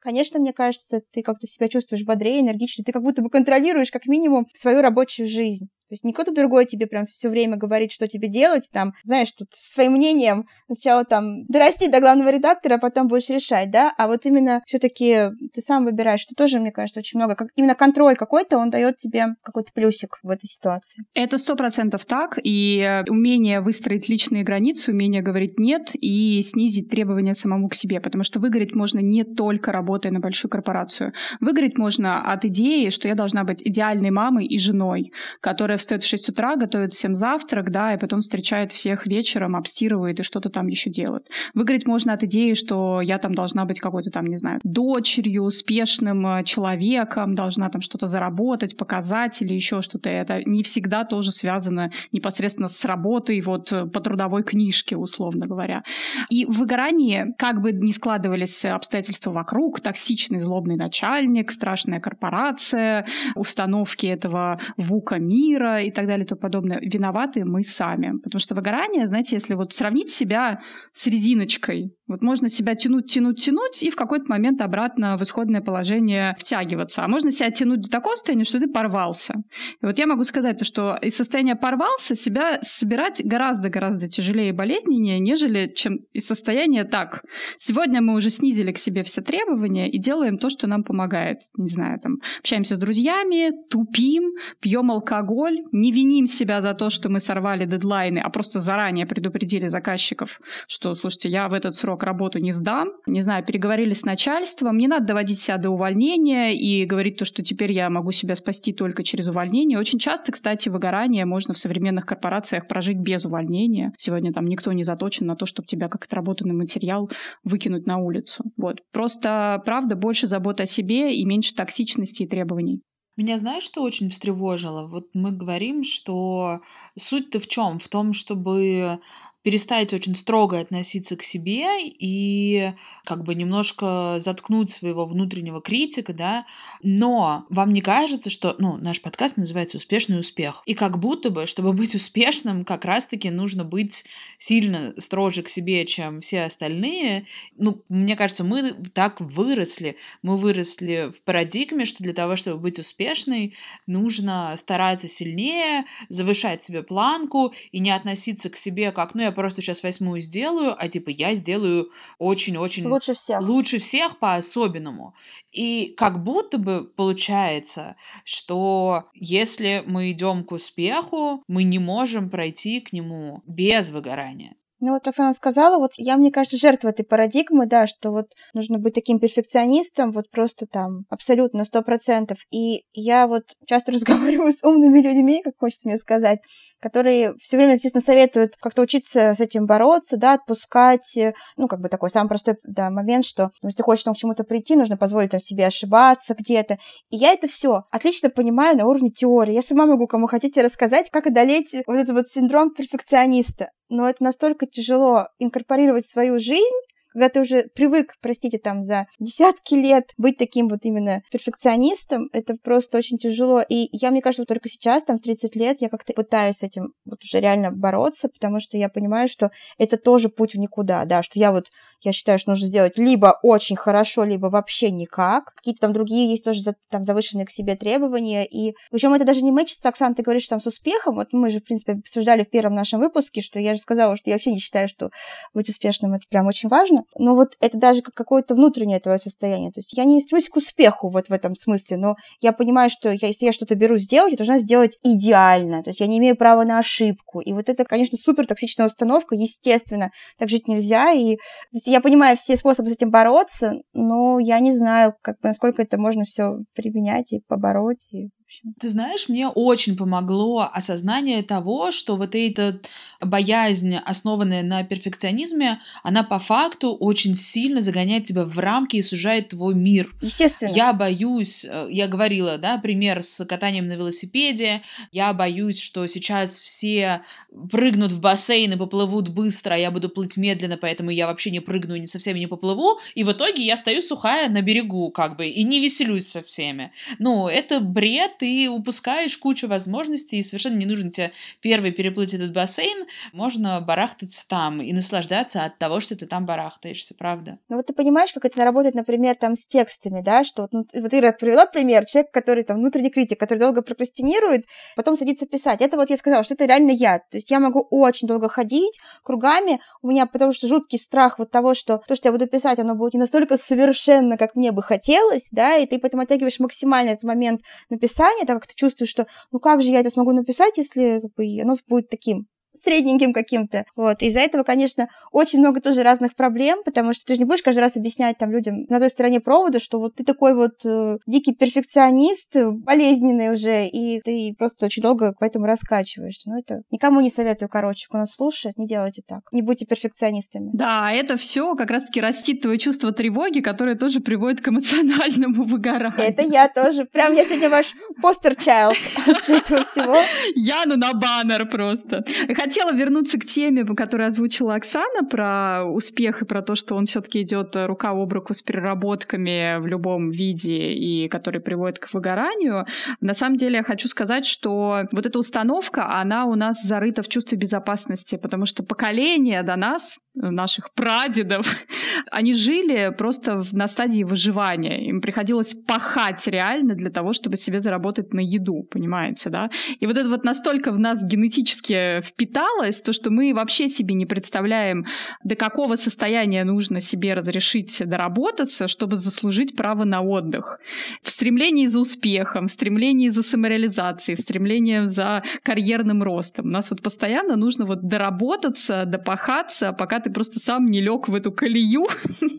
конечно, мне кажется, ты как-то себя чувствуешь бодрее, энергичнее, ты как будто бы контролируешь как минимум свою рабочую жизнь. То есть не кто-то другой тебе прям все время говорит, что тебе делать, там, знаешь, тут своим мнением сначала там дорасти до главного редактора, а потом будешь решать, да, а вот именно все таки ты сам выбираешь, что тоже, мне кажется, очень много. Как, именно контроль какой-то, он дает тебе какой-то плюсик в этой ситуации. Это сто процентов так, и э, умение выстроить личные границы, умение говорить «нет» и снизить требования самому к себе, потому что выгореть можно не только работая на большую корпорацию. Выгореть можно от идеи, что я должна быть идеальной мамой и женой, которая встает в 6 утра, готовит всем завтрак, да, и потом встречает всех вечером, обстирывает и что-то там еще делает. Выиграть можно от идеи, что я там должна быть какой-то там, не знаю, дочерью, успешным э, человеком, должна там что-то заработать, показать или еще что-то. Это не всегда тоже связано непосредственно с работой вот э, по трудовой книжке, условно говоря. И в выгорании, как бы ни складывались обстоятельства вокруг, токсичный злобный начальник, страшная корпорация, установки этого ВУКа мира, и так далее и тому подобное, виноваты мы сами. Потому что выгорание, знаете, если вот сравнить себя с резиночкой, вот можно себя тянуть, тянуть, тянуть, и в какой-то момент обратно в исходное положение втягиваться. А можно себя тянуть до такого состояния, что ты порвался. И вот я могу сказать, то, что из состояния порвался себя собирать гораздо-гораздо тяжелее и болезненнее, нежели чем из состояния так. Сегодня мы уже снизили к себе все требования и делаем то, что нам помогает. Не знаю, там, общаемся с друзьями, тупим, пьем алкоголь, не виним себя за то, что мы сорвали дедлайны, а просто заранее предупредили заказчиков, что, слушайте, я в этот срок работу не сдам, не знаю, переговорили с начальством, не надо доводить себя до увольнения и говорить то, что теперь я могу себя спасти только через увольнение. Очень часто, кстати, выгорание можно в современных корпорациях прожить без увольнения. Сегодня там никто не заточен на то, чтобы тебя как отработанный материал выкинуть на улицу. Вот. Просто, правда, больше забот о себе и меньше токсичности и требований. Меня знаешь, что очень встревожило? Вот мы говорим, что суть-то в чем? В том, чтобы перестать очень строго относиться к себе и как бы немножко заткнуть своего внутреннего критика, да, но вам не кажется, что, ну, наш подкаст называется «Успешный успех», и как будто бы, чтобы быть *laughs* успешным, как раз-таки нужно быть сильно строже к себе, чем все остальные. Ну, мне кажется, мы так выросли, мы выросли в парадигме, что для того, чтобы быть успешной, нужно стараться сильнее, завышать себе планку и не относиться к себе как, ну, я просто сейчас возьму и сделаю, а типа я сделаю очень-очень... Лучше всех. Лучше всех по-особенному. И как будто бы получается, что если мы идем к успеху, мы не можем пройти к нему без выгорания. Ну вот Оксана сказала, вот я, мне кажется, жертва этой парадигмы, да, что вот нужно быть таким перфекционистом, вот просто там абсолютно сто процентов. И я вот часто *laughs* разговариваю с умными людьми, как хочется мне сказать, которые все время, естественно, советуют как-то учиться с этим бороться, да, отпускать, ну, как бы такой самый простой да, момент, что если хочешь там, к чему-то прийти, нужно позволить там, себе ошибаться где-то. И я это все отлично понимаю на уровне теории. Я сама могу кому хотите рассказать, как одолеть вот этот вот синдром перфекциониста но это настолько тяжело инкорпорировать в свою жизнь, когда ты уже привык, простите, там за десятки лет быть таким вот именно перфекционистом, это просто очень тяжело. И я, мне кажется, вот только сейчас, там, 30 лет, я как-то пытаюсь с этим вот уже реально бороться, потому что я понимаю, что это тоже путь в никуда, да, что я вот, я считаю, что нужно сделать либо очень хорошо, либо вообще никак. Какие-то там другие есть тоже там завышенные к себе требования. И причем это даже не мэчится, Оксана, ты говоришь там с успехом. Вот мы же, в принципе, обсуждали в первом нашем выпуске, что я же сказала, что я вообще не считаю, что быть успешным это прям очень важно но вот это даже как какое-то внутреннее твое состояние. То есть я не стремлюсь к успеху вот в этом смысле, но я понимаю, что я, если я что-то беру сделать, я должна сделать идеально. То есть я не имею права на ошибку. И вот это, конечно, супер токсичная установка, естественно, так жить нельзя. И я понимаю все способы с этим бороться, но я не знаю, как, насколько это можно все применять и побороть. И общем. Ты знаешь, мне очень помогло осознание того, что вот эта боязнь, основанная на перфекционизме, она по факту очень сильно загоняет тебя в рамки и сужает твой мир. Естественно. Я боюсь, э, я говорила, да, пример с катанием на велосипеде, я боюсь, что сейчас все прыгнут в бассейн и поплывут быстро, а я буду плыть медленно, поэтому я вообще не прыгну и не со всеми не поплыву, и в итоге я стою сухая на берегу, как бы, и не веселюсь со всеми. Ну, это бред, ты упускаешь кучу возможностей, и совершенно не нужно тебе первый переплыть этот бассейн, можно барахтаться там и наслаждаться от того, что ты там барахтаешься, правда? Ну вот ты понимаешь, как это работает, например, там с текстами, да, что ну, вот Ира привела пример, человек, который там внутренний критик, который долго прокрастинирует, потом садится писать. Это вот я сказала, что это реально я. То есть я могу очень долго ходить кругами, у меня потому что жуткий страх вот того, что то, что я буду писать, оно будет не настолько совершенно, как мне бы хотелось, да, и ты поэтому оттягиваешь максимально этот момент написания, написания, так как ты чувствуешь, что ну как же я это смогу написать, если как бы, оно будет таким средненьким каким-то. Вот. Из-за этого, конечно, очень много тоже разных проблем, потому что ты же не будешь каждый раз объяснять там людям на той стороне провода, что вот ты такой вот э, дикий перфекционист, болезненный уже, и ты просто очень долго к этому раскачиваешься. Ну, это никому не советую, короче, кто нас слушает, не делайте так. Не будьте перфекционистами. Да, это все как раз-таки растит твое чувство тревоги, которое тоже приводит к эмоциональному выгоранию. Это я тоже. Прям я сегодня ваш постер-чайлд *laughs* этого всего. Яну на баннер просто хотела вернуться к теме, которую озвучила Оксана про успех и про то, что он все-таки идет рука об руку с переработками в любом виде и который приводит к выгоранию. На самом деле я хочу сказать, что вот эта установка, она у нас зарыта в чувстве безопасности, потому что поколение до нас, наших прадедов, *laughs* они жили просто на стадии выживания. Им приходилось пахать реально для того, чтобы себе заработать на еду, понимаете, да? И вот это вот настолько в нас генетически впиталось, то, что мы вообще себе не представляем, до какого состояния нужно себе разрешить доработаться, чтобы заслужить право на отдых. В стремлении за успехом, в стремлении за самореализацией, в стремлении за карьерным ростом. У нас вот постоянно нужно вот доработаться, допахаться, пока ты просто сам не лег в эту колею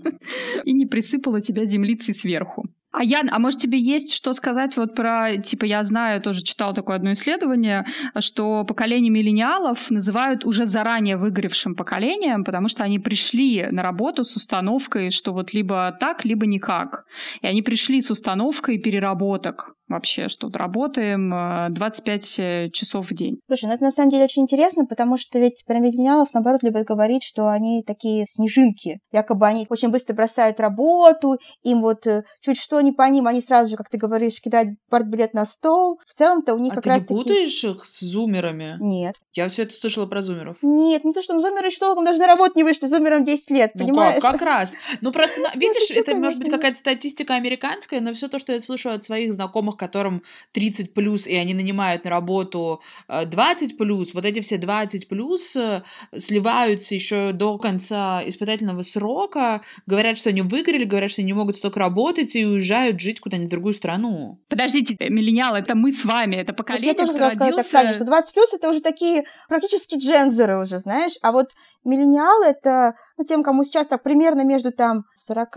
*laughs* и не присыпала тебя землицей сверху. А Ян, а может тебе есть что сказать вот про, типа, я знаю, тоже читал такое одно исследование, что поколение миллениалов называют уже заранее выгоревшим поколением, потому что они пришли на работу с установкой, что вот либо так, либо никак. И они пришли с установкой переработок вообще, что работаем 25 э, часов в день. Слушай, ну это на самом деле очень интересно, потому что ведь про миллениалов, наоборот, любят говорить, что они такие снежинки. Якобы они очень быстро бросают работу, им вот э, чуть что не по ним, они сразу же, как ты говоришь, кидают партбилет на стол. В целом-то у них а как ты раз не путаешь их с зумерами? Нет. Я все это слышала про зумеров. Нет, не то, что ну, зумеры еще толком даже на работу не вышли, зумерам 10 лет, ну понимаешь? Как, как раз. Ну просто, *laughs* видишь, это может быть какая-то статистика американская, но все то, что я слышу от своих знакомых, которым 30 плюс, и они нанимают на работу 20 э, плюс, вот эти все 20 плюс э, сливаются еще до конца испытательного срока, говорят, что они выгорели, говорят, что они не могут столько работать и уезжают жить куда-нибудь в другую страну. Подождите, миллениалы, это мы с вами, это поколение, вот я тоже хотела сказать так, Саня, что 20 плюс это уже такие практически джензеры уже, знаешь, а вот миллениалы это, ну, тем, кому сейчас так примерно между там 40,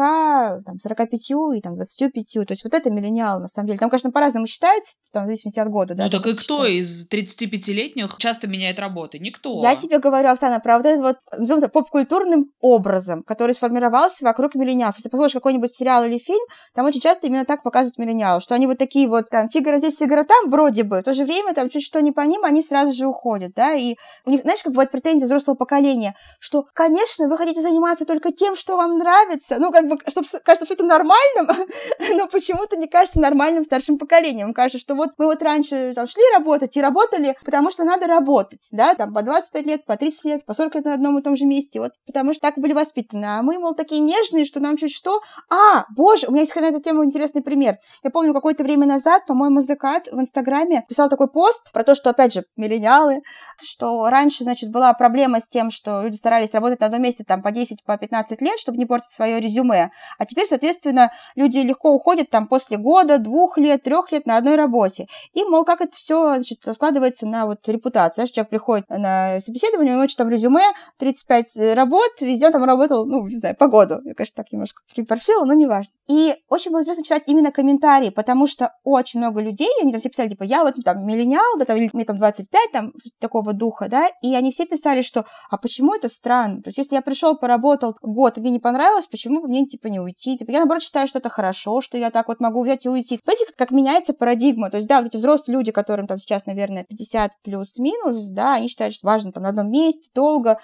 там, 45 и там 25, то есть вот это миллениал на самом деле. Там, конечно, по-разному считается, там, в зависимости от года, да. Ну, так и кто из 35-летних часто меняет работы? Никто. Я тебе говорю, Оксана, про вот этот вот, назовем это, поп-культурным образом, который сформировался вокруг миллениалов. Если посмотришь какой-нибудь сериал или фильм, там очень часто именно так показывают миллениалов, что они вот такие вот, там, фигура здесь, фигура там, вроде бы, в то же время, там, чуть что не по ним, они сразу же уходят, да, и у них, знаешь, как бывает претензия взрослого поколения, что, конечно, вы хотите заниматься только тем, что вам нравится, ну, как бы, чтобы кажется, что это нормальным, *laughs* но почему-то не кажется нормальным старшим поколением. Кажется, что вот мы вот раньше там шли работать и работали, потому что надо работать, да, там по 25 лет, по 30 лет, по 40 лет на одном и том же месте, вот потому что так были воспитаны. А мы, мол, такие нежные, что нам чуть что... А, боже, у меня есть на эту тему интересный пример. Я помню, какое-то время назад, по-моему, Закат в Инстаграме писал такой пост про то, что, опять же, миллениалы, что раньше, значит, была проблема с тем, что люди старались работать на одном месте там по 10, по 15 лет, чтобы не портить свое резюме. А теперь, соответственно, люди легко уходят там после года, двух лет, трех лет на одной работе. И, мол, как это все, значит, складывается на вот репутацию. Знаешь, человек приходит на собеседование, у него в резюме, 35 работ, везде он там работал, ну, не знаю, по году. Я, конечно, так немножко припаршила, но неважно. И очень было интересно читать именно комментарии, потому что очень много людей, они там все писали, типа, я вот там миллениал, да, там, или мне там 25, там, такого духа, да, и они все писали, что, а почему это странно? То есть, если я пришел, поработал год, и мне не понравилось, почему бы мне, типа, не уйти? Типа, я, наоборот, считаю, что это хорошо, что я так вот могу взять и уйти. Понимаете, как меняется парадигма? То есть, да, вот эти взрослые люди, которым там сейчас, наверное, 50 плюс-минус, да, они считают, что важно там на одном месте, долго,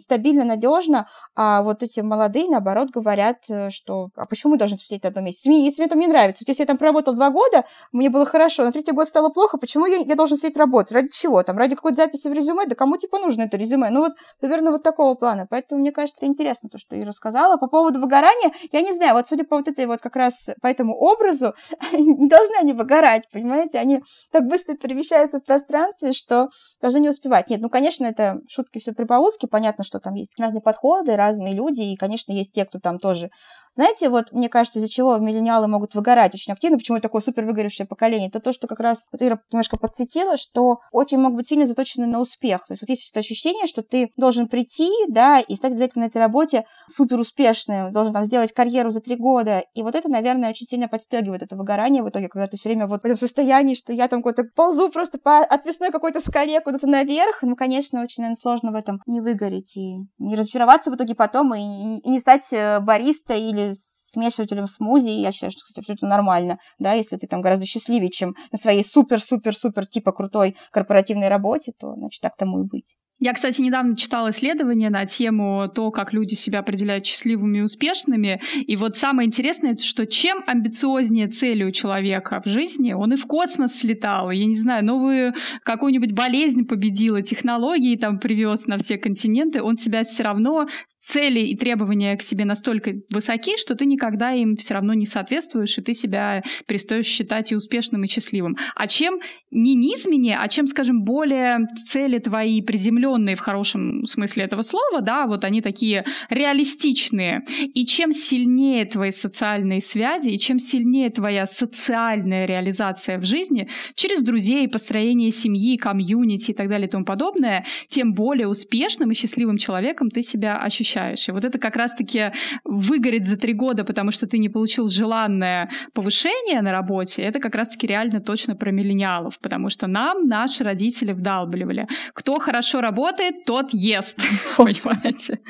стабильно, надежно, а вот эти молодые, наоборот, говорят, э, что, а почему мы должны сидеть на одном месте? Если мне там не нравится, вот если я там проработал два года, мне было хорошо, на третий год стало плохо, почему я, я должен сидеть работать? Ради чего? Там, ради какой-то записи в резюме? Да кому, типа, нужно это резюме? Ну, вот, наверное, вот такого плана. Поэтому, мне кажется, это интересно, то, что ты рассказала. По поводу выгорания, я не знаю, вот судя по вот этой вот как раз по этому образу, *laughs* не должны они выгорать, понимаете? Они так быстро перемещаются в пространстве, что должны не успевать. Нет, ну, конечно, это шутки все прибаутки, понятно, что там есть разные подходы, разные люди, и, конечно, есть те, кто там тоже знаете, вот мне кажется, из-за чего миллениалы могут выгорать очень активно, почему такое супер выгоревшее поколение, это то, что как раз вот Ира немножко подсветила, что очень могут быть сильно заточены на успех. То есть вот есть это ощущение, что ты должен прийти, да, и стать обязательно на этой работе супер успешным, должен там сделать карьеру за три года. И вот это, наверное, очень сильно подстегивает это выгорание в итоге, когда ты все время вот в этом состоянии, что я там какой-то ползу просто по отвесной какой-то скале куда-то наверх. Ну, конечно, очень, наверное, сложно в этом не выгореть и не разочароваться в итоге потом и, и не стать э, бариста или или смешивателем смузи, я считаю, что, кстати, абсолютно нормально, да, если ты там гораздо счастливее, чем на своей супер-супер-супер типа крутой корпоративной работе, то, значит, так тому и быть. Я, кстати, недавно читала исследование на тему то, как люди себя определяют счастливыми и успешными. И вот самое интересное, что чем амбициознее цели у человека в жизни, он и в космос слетал, я не знаю, новую какую-нибудь болезнь победила, технологии там привез на все континенты, он себя все равно цели и требования к себе настолько высоки, что ты никогда им все равно не соответствуешь, и ты себя перестаешь считать и успешным, и счастливым. А чем не низменнее, а чем, скажем, более цели твои приземленные в хорошем смысле этого слова, да, вот они такие реалистичные, и чем сильнее твои социальные связи, и чем сильнее твоя социальная реализация в жизни через друзей, построение семьи, комьюнити и так далее и тому подобное, тем более успешным и счастливым человеком ты себя ощущаешь. И вот это как раз-таки выгорит за три года, потому что ты не получил желанное повышение на работе, это как раз-таки реально точно про миллениалов потому что нам наши родители вдалбливали. Кто хорошо работает, тот ест. *laughs* Понимаете?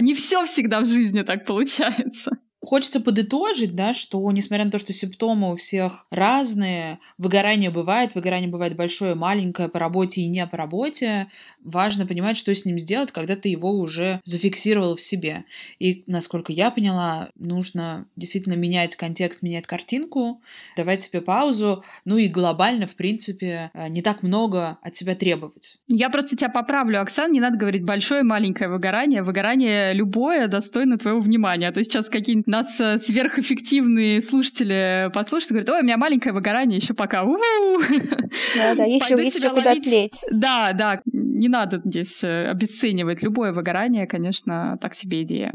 Не все всегда в жизни так получается. Хочется подытожить, да, что несмотря на то, что симптомы у всех разные, выгорание бывает, выгорание бывает большое, маленькое, по работе и не по работе, важно понимать, что с ним сделать, когда ты его уже зафиксировал в себе. И, насколько я поняла, нужно действительно менять контекст, менять картинку, давать себе паузу, ну и глобально, в принципе, э, не так много от себя требовать. Я просто тебя поправлю, Оксан, не надо говорить большое, маленькое выгорание. Выгорание любое достойно твоего внимания. А то сейчас какие-нибудь нас э, сверхэффективные слушатели послушают и говорят, ой, у меня маленькое выгорание еще пока. Да, да, еще, еще куда тлеть. Да, да, не надо здесь э, обесценивать любое выгорание, конечно, так себе идея.